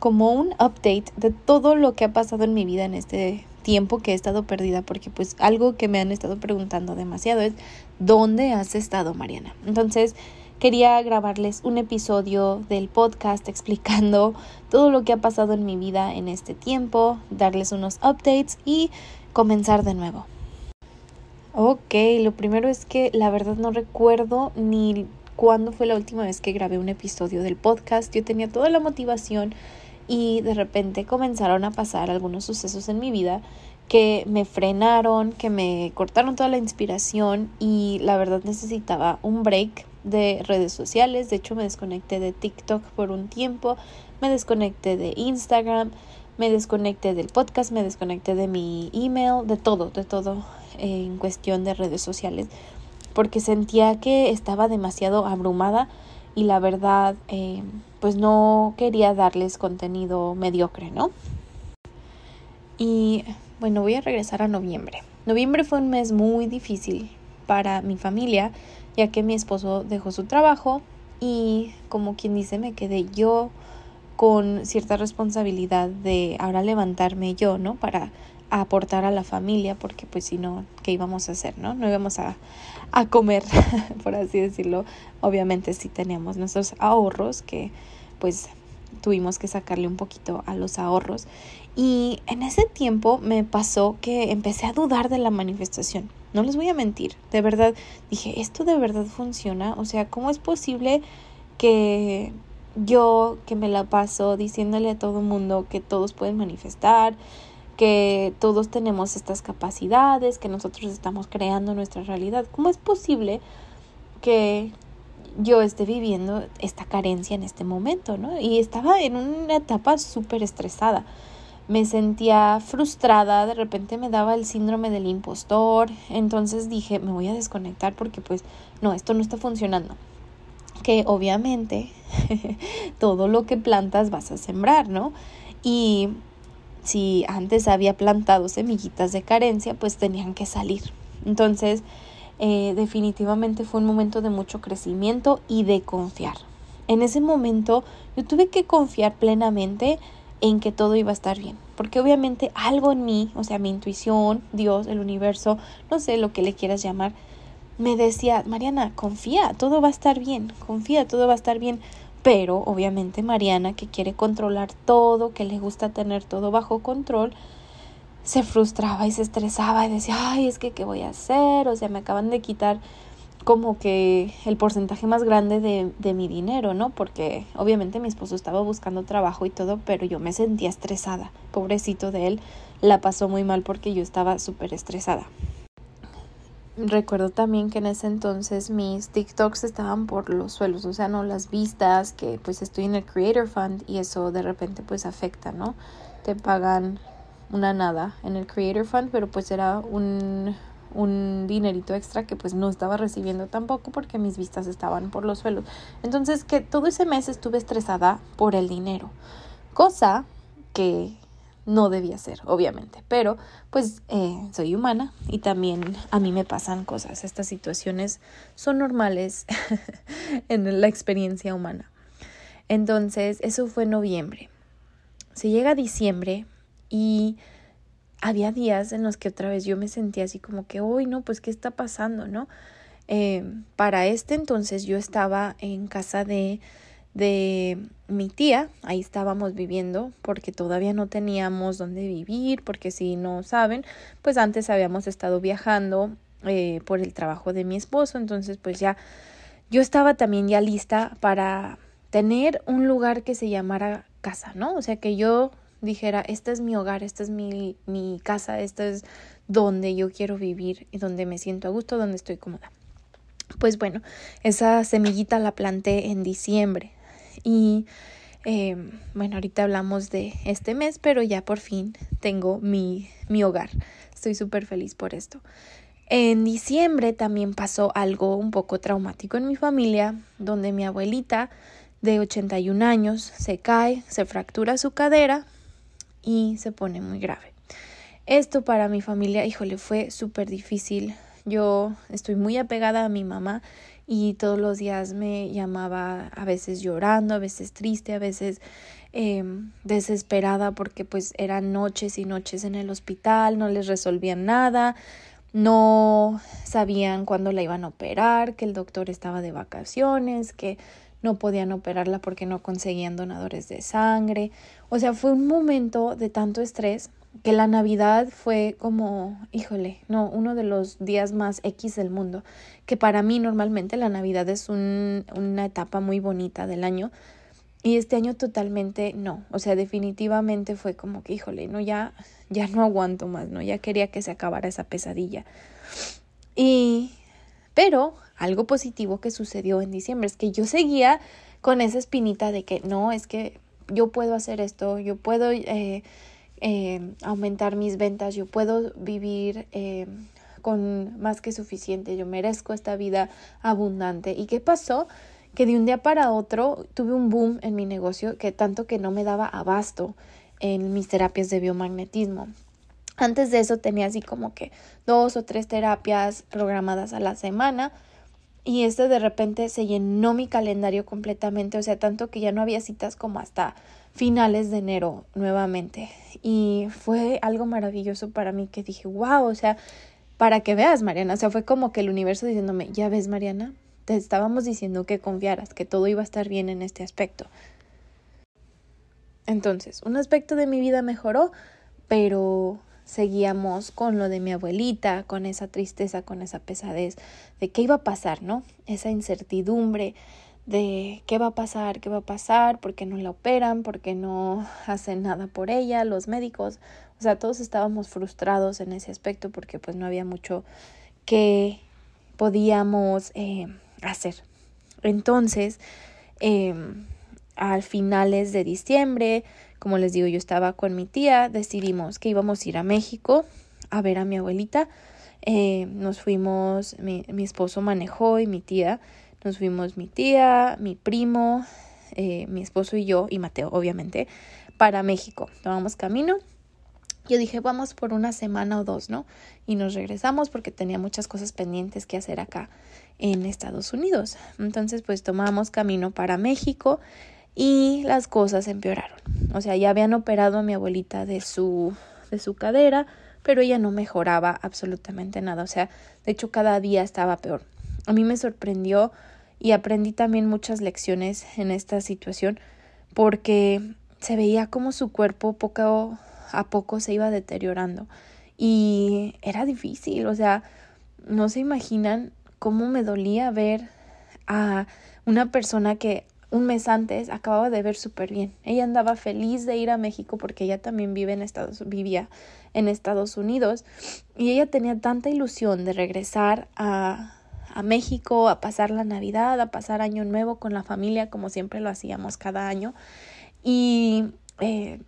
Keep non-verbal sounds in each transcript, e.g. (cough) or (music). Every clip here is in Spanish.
como un update de todo lo que ha pasado en mi vida en este tiempo que he estado perdida, porque pues algo que me han estado preguntando demasiado es ¿dónde has estado, Mariana? Entonces, quería grabarles un episodio del podcast explicando todo lo que ha pasado en mi vida en este tiempo, darles unos updates y comenzar de nuevo. Ok, lo primero es que la verdad no recuerdo ni cuándo fue la última vez que grabé un episodio del podcast. Yo tenía toda la motivación y de repente comenzaron a pasar algunos sucesos en mi vida que me frenaron, que me cortaron toda la inspiración y la verdad necesitaba un break de redes sociales. De hecho, me desconecté de TikTok por un tiempo, me desconecté de Instagram, me desconecté del podcast, me desconecté de mi email, de todo, de todo en cuestión de redes sociales, porque sentía que estaba demasiado abrumada y la verdad eh, pues no quería darles contenido mediocre, ¿no? Y bueno, voy a regresar a noviembre. Noviembre fue un mes muy difícil para mi familia, ya que mi esposo dejó su trabajo y como quien dice me quedé yo con cierta responsabilidad de ahora levantarme yo, ¿no? Para aportar a la familia, porque pues si no, ¿qué íbamos a hacer, no? No íbamos a, a comer, (laughs) por así decirlo. Obviamente sí teníamos nuestros ahorros que pues tuvimos que sacarle un poquito a los ahorros. Y en ese tiempo me pasó que empecé a dudar de la manifestación. No les voy a mentir, de verdad dije, ¿esto de verdad funciona? O sea, ¿cómo es posible que yo que me la paso diciéndole a todo el mundo que todos pueden manifestar, que todos tenemos estas capacidades, que nosotros estamos creando nuestra realidad. ¿Cómo es posible que yo esté viviendo esta carencia en este momento, ¿no? Y estaba en una etapa súper estresada. Me sentía frustrada, de repente me daba el síndrome del impostor, entonces dije, me voy a desconectar porque pues no, esto no está funcionando. Que obviamente (laughs) todo lo que plantas vas a sembrar, ¿no? Y si antes había plantado semillitas de carencia, pues tenían que salir. Entonces, eh, definitivamente fue un momento de mucho crecimiento y de confiar. En ese momento yo tuve que confiar plenamente en que todo iba a estar bien, porque obviamente algo en mí, o sea, mi intuición, Dios, el universo, no sé lo que le quieras llamar, me decía, Mariana, confía, todo va a estar bien, confía, todo va a estar bien. Pero obviamente Mariana, que quiere controlar todo, que le gusta tener todo bajo control, se frustraba y se estresaba y decía, ay, es que, ¿qué voy a hacer? O sea, me acaban de quitar como que el porcentaje más grande de, de mi dinero, ¿no? Porque obviamente mi esposo estaba buscando trabajo y todo, pero yo me sentía estresada. Pobrecito de él, la pasó muy mal porque yo estaba súper estresada. Recuerdo también que en ese entonces mis TikToks estaban por los suelos, o sea, no las vistas, que pues estoy en el Creator Fund y eso de repente pues afecta, ¿no? Te pagan una nada en el Creator Fund, pero pues era un, un dinerito extra que pues no estaba recibiendo tampoco porque mis vistas estaban por los suelos. Entonces que todo ese mes estuve estresada por el dinero, cosa que no debía ser, obviamente, pero pues eh, soy humana y también a mí me pasan cosas. Estas situaciones son normales (laughs) en la experiencia humana. Entonces, eso fue noviembre. Se llega diciembre y había días en los que otra vez yo me sentía así como que, uy, no, pues, ¿qué está pasando, no? Eh, para este entonces yo estaba en casa de de mi tía, ahí estábamos viviendo porque todavía no teníamos dónde vivir, porque si no saben, pues antes habíamos estado viajando eh, por el trabajo de mi esposo, entonces pues ya yo estaba también ya lista para tener un lugar que se llamara casa, ¿no? O sea, que yo dijera, este es mi hogar, esta es mi, mi casa, esta es donde yo quiero vivir y donde me siento a gusto, donde estoy cómoda. Pues bueno, esa semillita la planté en diciembre y eh, bueno, ahorita hablamos de este mes, pero ya por fin tengo mi, mi hogar. Estoy súper feliz por esto. En diciembre también pasó algo un poco traumático en mi familia, donde mi abuelita de 81 años se cae, se fractura su cadera y se pone muy grave. Esto para mi familia, híjole, fue súper difícil. Yo estoy muy apegada a mi mamá y todos los días me llamaba a veces llorando, a veces triste, a veces eh, desesperada porque pues eran noches y noches en el hospital, no les resolvían nada, no sabían cuándo la iban a operar, que el doctor estaba de vacaciones, que no podían operarla porque no conseguían donadores de sangre. O sea, fue un momento de tanto estrés que la Navidad fue como, híjole, no, uno de los días más X del mundo, que para mí normalmente la Navidad es un, una etapa muy bonita del año y este año totalmente no, o sea, definitivamente fue como que, híjole, no, ya, ya no aguanto más, no, ya quería que se acabara esa pesadilla. Y, pero algo positivo que sucedió en diciembre es que yo seguía con esa espinita de que no, es que yo puedo hacer esto, yo puedo eh, eh, aumentar mis ventas, yo puedo vivir eh, con más que suficiente, yo merezco esta vida abundante. ¿Y qué pasó? Que de un día para otro tuve un boom en mi negocio que tanto que no me daba abasto en mis terapias de biomagnetismo. Antes de eso tenía así como que dos o tres terapias programadas a la semana y este de repente se llenó mi calendario completamente, o sea, tanto que ya no había citas como hasta finales de enero nuevamente. Y fue algo maravilloso para mí que dije, wow, o sea, para que veas, Mariana, o sea, fue como que el universo diciéndome, ya ves, Mariana, te estábamos diciendo que confiaras, que todo iba a estar bien en este aspecto. Entonces, un aspecto de mi vida mejoró, pero seguíamos con lo de mi abuelita, con esa tristeza, con esa pesadez de qué iba a pasar, ¿no? Esa incertidumbre, de qué va a pasar, qué va a pasar, por qué no la operan, por qué no hacen nada por ella, los médicos, o sea, todos estábamos frustrados en ese aspecto porque pues no había mucho que podíamos eh, hacer. Entonces, eh, al finales de diciembre, como les digo, yo estaba con mi tía, decidimos que íbamos a ir a México a ver a mi abuelita. Eh, nos fuimos, mi, mi esposo manejó y mi tía nos fuimos mi tía, mi primo, eh, mi esposo y yo, y Mateo, obviamente, para México. Tomamos camino. Yo dije, vamos por una semana o dos, ¿no? Y nos regresamos porque tenía muchas cosas pendientes que hacer acá en Estados Unidos. Entonces, pues tomamos camino para México y las cosas empeoraron. O sea, ya habían operado a mi abuelita de su, de su cadera, pero ella no mejoraba absolutamente nada. O sea, de hecho, cada día estaba peor. A mí me sorprendió y aprendí también muchas lecciones en esta situación porque se veía como su cuerpo poco a poco se iba deteriorando y era difícil, o sea, no se imaginan cómo me dolía ver a una persona que un mes antes acababa de ver súper bien. Ella andaba feliz de ir a México porque ella también vive en Estados, vivía en Estados Unidos y ella tenía tanta ilusión de regresar a, a México a pasar la Navidad, a pasar Año Nuevo con la familia, como siempre lo hacíamos cada año. Y eh,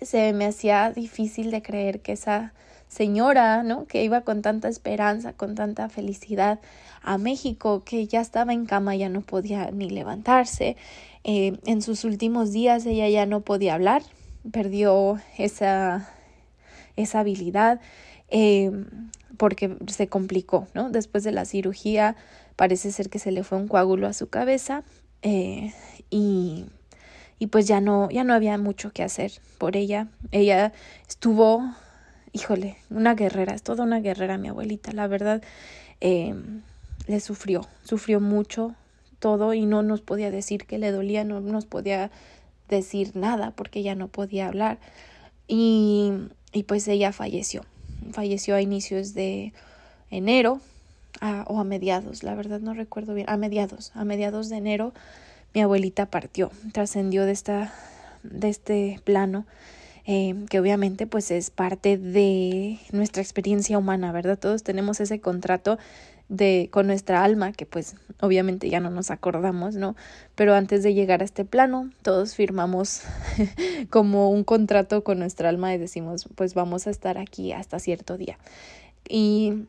se me hacía difícil de creer que esa señora, ¿no? Que iba con tanta esperanza, con tanta felicidad a México, que ya estaba en cama, ya no podía ni levantarse. Eh, en sus últimos días ella ya no podía hablar, perdió esa, esa habilidad. Eh, porque se complicó, ¿no? Después de la cirugía parece ser que se le fue un coágulo a su cabeza eh, y, y pues ya no, ya no había mucho que hacer por ella. Ella estuvo, híjole, una guerrera, es toda una guerrera mi abuelita, la verdad, eh, le sufrió, sufrió mucho, todo y no nos podía decir que le dolía, no nos podía decir nada porque ya no podía hablar. Y, y pues ella falleció. Falleció a inicios de enero o a mediados, la verdad no recuerdo bien, a mediados, a mediados de enero mi abuelita partió, trascendió de esta de este plano eh, que obviamente pues es parte de nuestra experiencia humana, ¿verdad? Todos tenemos ese contrato de con nuestra alma que pues obviamente ya no nos acordamos, ¿no? Pero antes de llegar a este plano, todos firmamos (laughs) como un contrato con nuestra alma y decimos, pues vamos a estar aquí hasta cierto día. Y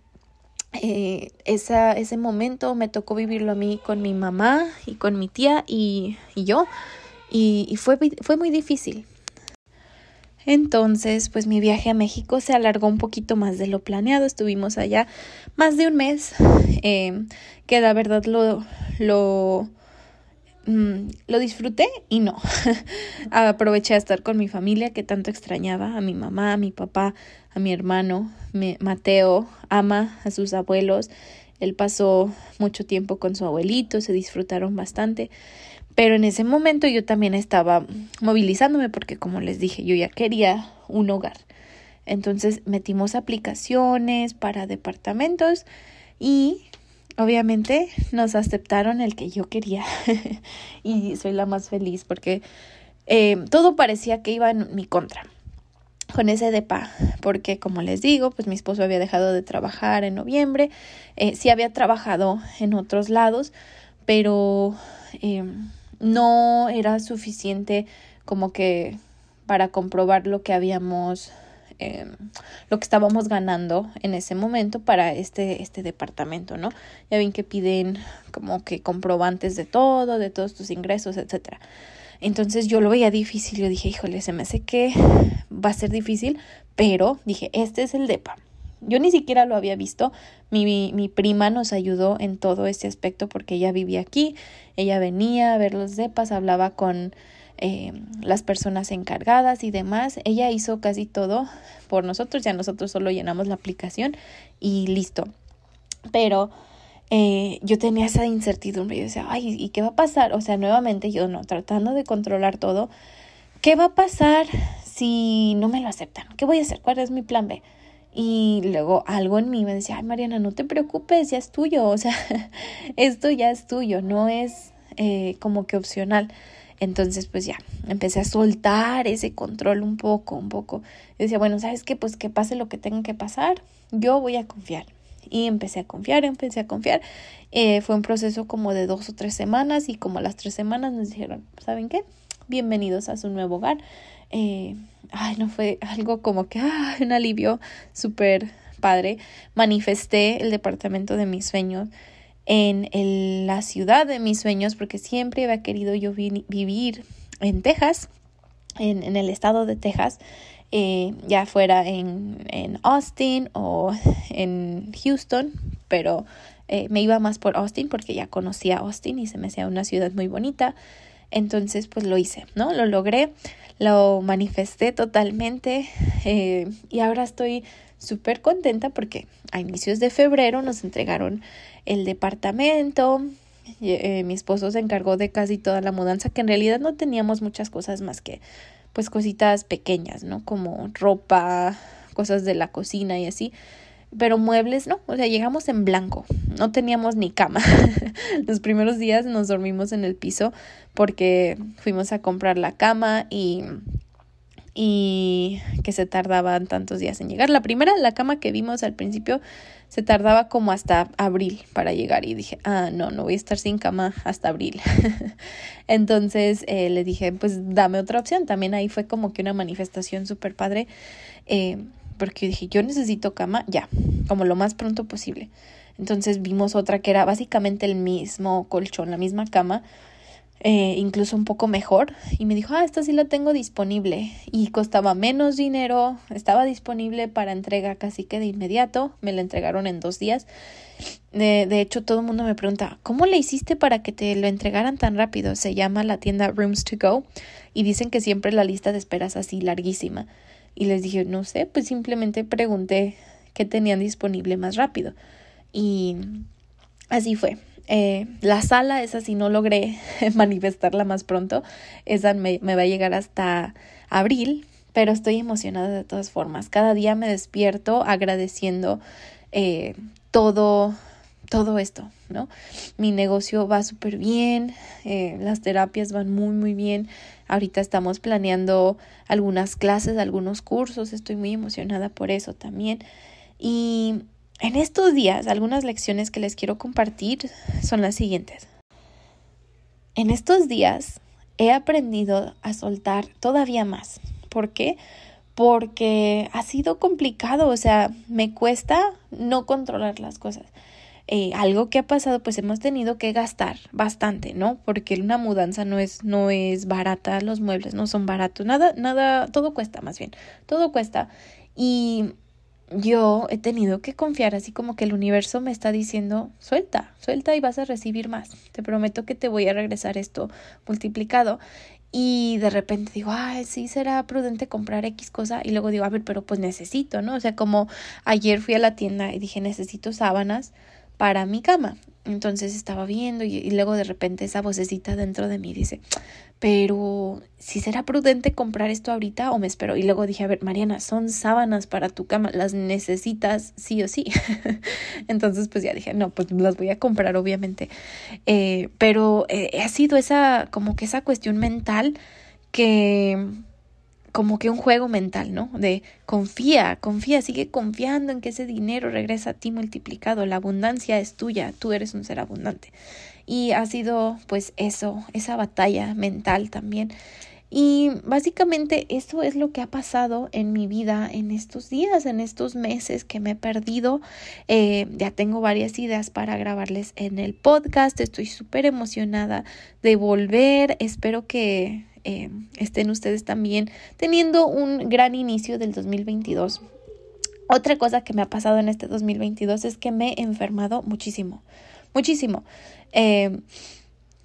eh, ese momento me tocó vivirlo a mí con mi mamá y con mi tía y, y yo y, y, fue, fue muy difícil. Entonces, pues mi viaje a México se alargó un poquito más de lo planeado. Estuvimos allá más de un mes, eh, que la verdad lo, lo, mm, lo disfruté y no. (laughs) Aproveché a estar con mi familia que tanto extrañaba, a mi mamá, a mi papá, a mi hermano, Mateo, ama a sus abuelos. Él pasó mucho tiempo con su abuelito, se disfrutaron bastante. Pero en ese momento yo también estaba movilizándome porque como les dije, yo ya quería un hogar. Entonces metimos aplicaciones para departamentos y obviamente nos aceptaron el que yo quería (laughs) y soy la más feliz porque eh, todo parecía que iba en mi contra con ese depa, porque como les digo, pues mi esposo había dejado de trabajar en noviembre, eh, sí había trabajado en otros lados, pero eh, no era suficiente como que para comprobar lo que habíamos eh, lo que estábamos ganando en ese momento para este, este departamento, ¿no? Ya ven que piden como que comprobantes de todo, de todos tus ingresos, etcétera. Entonces yo lo veía difícil, yo dije, híjole, se me hace que va a ser difícil, pero dije, este es el DEPA. Yo ni siquiera lo había visto. Mi, mi, prima nos ayudó en todo este aspecto porque ella vivía aquí, ella venía a ver los DEPAs, hablaba con eh, las personas encargadas y demás. Ella hizo casi todo por nosotros, ya nosotros solo llenamos la aplicación y listo. Pero eh, yo tenía esa incertidumbre, yo decía, ay, ¿y qué va a pasar? O sea, nuevamente yo no, tratando de controlar todo, ¿qué va a pasar si no me lo aceptan? ¿Qué voy a hacer? ¿Cuál es mi plan B? Y luego algo en mí me decía, ay Mariana, no te preocupes, ya es tuyo, o sea, (laughs) esto ya es tuyo, no es eh, como que opcional. Entonces, pues ya, empecé a soltar ese control un poco, un poco. Decía, bueno, ¿sabes qué? Pues que pase lo que tenga que pasar, yo voy a confiar. Y empecé a confiar, empecé a confiar. Eh, fue un proceso como de dos o tres semanas y como las tres semanas nos dijeron, ¿saben qué? Bienvenidos a su nuevo hogar. Eh, ay, no fue algo como que, ah, un alivio súper padre. Manifesté el departamento de mis sueños en la ciudad de mis sueños porque siempre había querido yo vivir en Texas, en, en, el estado de Texas, eh, ya fuera en, en, Austin o en Houston, pero eh, me iba más por Austin porque ya conocía Austin y se me hacía una ciudad muy bonita. Entonces, pues lo hice, ¿no? Lo logré, lo manifesté totalmente eh, y ahora estoy súper contenta porque a inicios de febrero nos entregaron el departamento. Eh, mi esposo se encargó de casi toda la mudanza, que en realidad no teníamos muchas cosas más que pues cositas pequeñas, ¿no? Como ropa, cosas de la cocina y así. Pero muebles no, o sea, llegamos en blanco, no teníamos ni cama. (laughs) Los primeros días nos dormimos en el piso porque fuimos a comprar la cama y y que se tardaban tantos días en llegar. La primera, la cama que vimos al principio, se tardaba como hasta abril para llegar y dije, ah, no, no voy a estar sin cama hasta abril. (laughs) Entonces eh, le dije, pues dame otra opción. También ahí fue como que una manifestación súper padre, eh, porque dije, yo necesito cama ya, como lo más pronto posible. Entonces vimos otra que era básicamente el mismo colchón, la misma cama, eh, incluso un poco mejor. Y me dijo, ah, esta sí la tengo disponible. Y costaba menos dinero, estaba disponible para entrega casi que de inmediato. Me la entregaron en dos días. De, de hecho, todo el mundo me pregunta, ¿cómo le hiciste para que te lo entregaran tan rápido? Se llama la tienda Rooms to Go y dicen que siempre la lista de esperas así larguísima. Y les dije, no sé, pues simplemente pregunté qué tenían disponible más rápido. Y Así fue. Eh, la sala, esa sí no logré (laughs) manifestarla más pronto. Esa me, me va a llegar hasta abril, pero estoy emocionada de todas formas. Cada día me despierto agradeciendo eh, todo, todo esto, ¿no? Mi negocio va súper bien, eh, las terapias van muy, muy bien. Ahorita estamos planeando algunas clases, algunos cursos, estoy muy emocionada por eso también. Y en estos días, algunas lecciones que les quiero compartir son las siguientes. En estos días he aprendido a soltar todavía más. ¿Por qué? Porque ha sido complicado, o sea, me cuesta no controlar las cosas. Eh, algo que ha pasado, pues hemos tenido que gastar bastante, ¿no? Porque una mudanza no es, no es barata, los muebles no son baratos, nada, nada, todo cuesta más bien, todo cuesta. Y yo he tenido que confiar, así como que el universo me está diciendo, suelta, suelta y vas a recibir más. Te prometo que te voy a regresar esto multiplicado. Y de repente digo, ay, sí, será prudente comprar X cosa. Y luego digo, a ver, pero pues necesito, ¿no? O sea, como ayer fui a la tienda y dije, necesito sábanas para mi cama. Entonces estaba viendo y, luego de repente esa vocecita dentro de mí dice, pero si será prudente comprar esto ahorita o me espero. Y luego dije, a ver, Mariana, son sábanas para tu cama, las necesitas sí o sí. (laughs) Entonces pues ya dije, no, pues las voy a comprar obviamente. Eh, pero eh, ha sido esa, como que esa cuestión mental que como que un juego mental, ¿no? De confía, confía, sigue confiando en que ese dinero regresa a ti multiplicado, la abundancia es tuya, tú eres un ser abundante. Y ha sido pues eso, esa batalla mental también. Y básicamente eso es lo que ha pasado en mi vida en estos días, en estos meses que me he perdido. Eh, ya tengo varias ideas para grabarles en el podcast. Estoy súper emocionada de volver. Espero que eh, estén ustedes también teniendo un gran inicio del 2022. Otra cosa que me ha pasado en este 2022 es que me he enfermado muchísimo, muchísimo. Eh,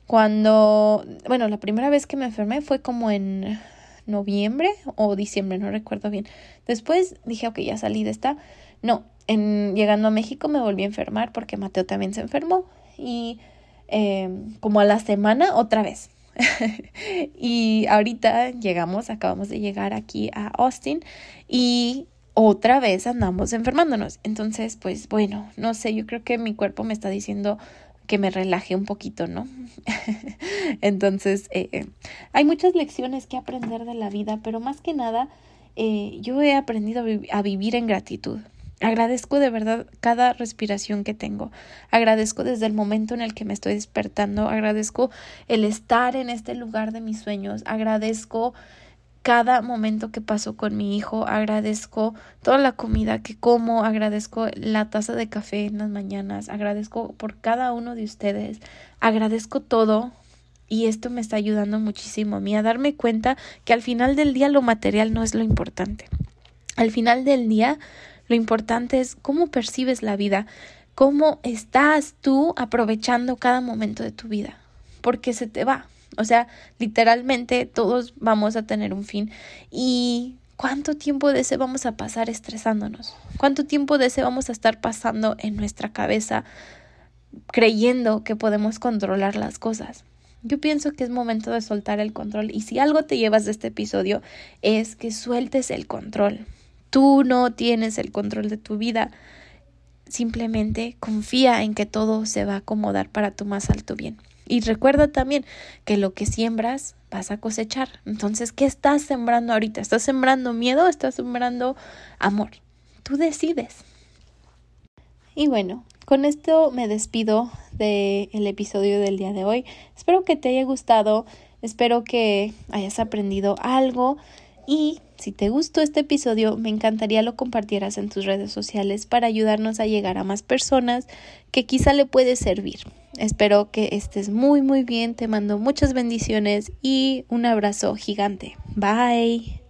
cuando, bueno, la primera vez que me enfermé fue como en noviembre o diciembre, no recuerdo bien. Después dije, ok, ya salí de esta. No, en, llegando a México me volví a enfermar porque Mateo también se enfermó y eh, como a la semana otra vez. (laughs) y ahorita llegamos, acabamos de llegar aquí a Austin y otra vez andamos enfermándonos. Entonces, pues bueno, no sé, yo creo que mi cuerpo me está diciendo que me relaje un poquito, ¿no? (laughs) Entonces, eh, hay muchas lecciones que aprender de la vida, pero más que nada, eh, yo he aprendido a vivir en gratitud. Agradezco de verdad cada respiración que tengo. Agradezco desde el momento en el que me estoy despertando. Agradezco el estar en este lugar de mis sueños. Agradezco cada momento que paso con mi hijo. Agradezco toda la comida que como. Agradezco la taza de café en las mañanas. Agradezco por cada uno de ustedes. Agradezco todo. Y esto me está ayudando muchísimo a mí a darme cuenta que al final del día lo material no es lo importante. Al final del día lo importante es cómo percibes la vida, cómo estás tú aprovechando cada momento de tu vida, porque se te va. O sea, literalmente todos vamos a tener un fin y ¿cuánto tiempo de ese vamos a pasar estresándonos? ¿Cuánto tiempo de ese vamos a estar pasando en nuestra cabeza creyendo que podemos controlar las cosas? Yo pienso que es momento de soltar el control y si algo te llevas de este episodio es que sueltes el control. Tú no tienes el control de tu vida. Simplemente confía en que todo se va a acomodar para tu más alto bien. Y recuerda también que lo que siembras vas a cosechar. Entonces, ¿qué estás sembrando ahorita? ¿Estás sembrando miedo o estás sembrando amor? Tú decides. Y bueno, con esto me despido del el episodio del día de hoy. Espero que te haya gustado, espero que hayas aprendido algo y si te gustó este episodio, me encantaría lo compartieras en tus redes sociales para ayudarnos a llegar a más personas que quizá le puede servir. Espero que estés muy muy bien, te mando muchas bendiciones y un abrazo gigante. Bye.